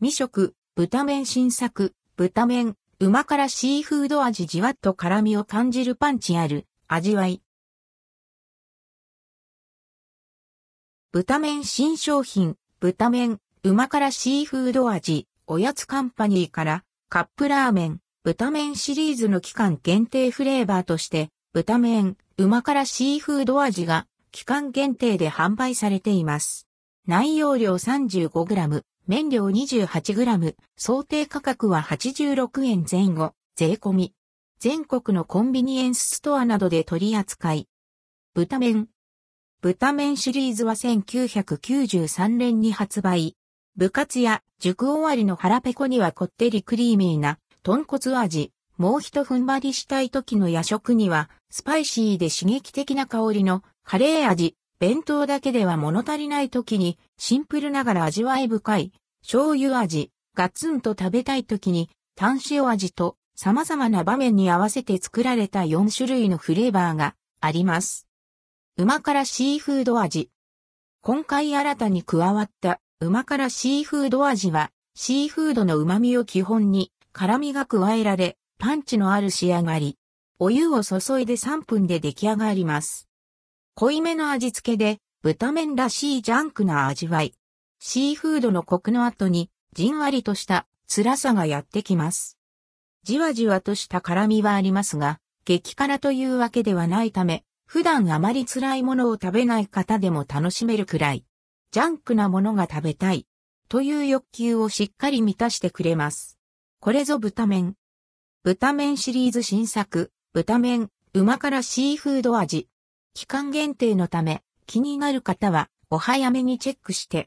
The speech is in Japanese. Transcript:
未食、豚麺新作、豚麺、旨辛シーフード味じわっと辛みを感じるパンチある、味わい。豚麺新商品、豚麺、旨辛シーフード味、おやつカンパニーから、カップラーメン、豚麺シリーズの期間限定フレーバーとして、豚麺、旨辛シーフード味が、期間限定で販売されています。内容量 35g、麺量 28g、想定価格は86円前後、税込み。全国のコンビニエンスストアなどで取り扱い。豚麺。豚麺シリーズは1993年に発売。部活や塾終わりの腹ペコにはこってりクリーミーな豚骨味。もう一踏ん張りしたい時の夜食にはスパイシーで刺激的な香りのカレー味。弁当だけでは物足りない時にシンプルながら味わい深い醤油味、ガツンと食べたい時に単塩味と様々な場面に合わせて作られた4種類のフレーバーがあります。旨辛シーフード味。今回新たに加わった旨辛シーフード味はシーフードの旨味を基本に辛みが加えられパンチのある仕上がり。お湯を注いで3分で出来上がります。濃いめの味付けで、豚麺らしいジャンクな味わい。シーフードのコクの後に、じんわりとした辛さがやってきます。じわじわとした辛みはありますが、激辛というわけではないため、普段あまり辛いものを食べない方でも楽しめるくらい、ジャンクなものが食べたい、という欲求をしっかり満たしてくれます。これぞ豚麺。豚麺シリーズ新作、豚麺、旨辛シーフード味。期間限定のため、気になる方はお早めにチェックして。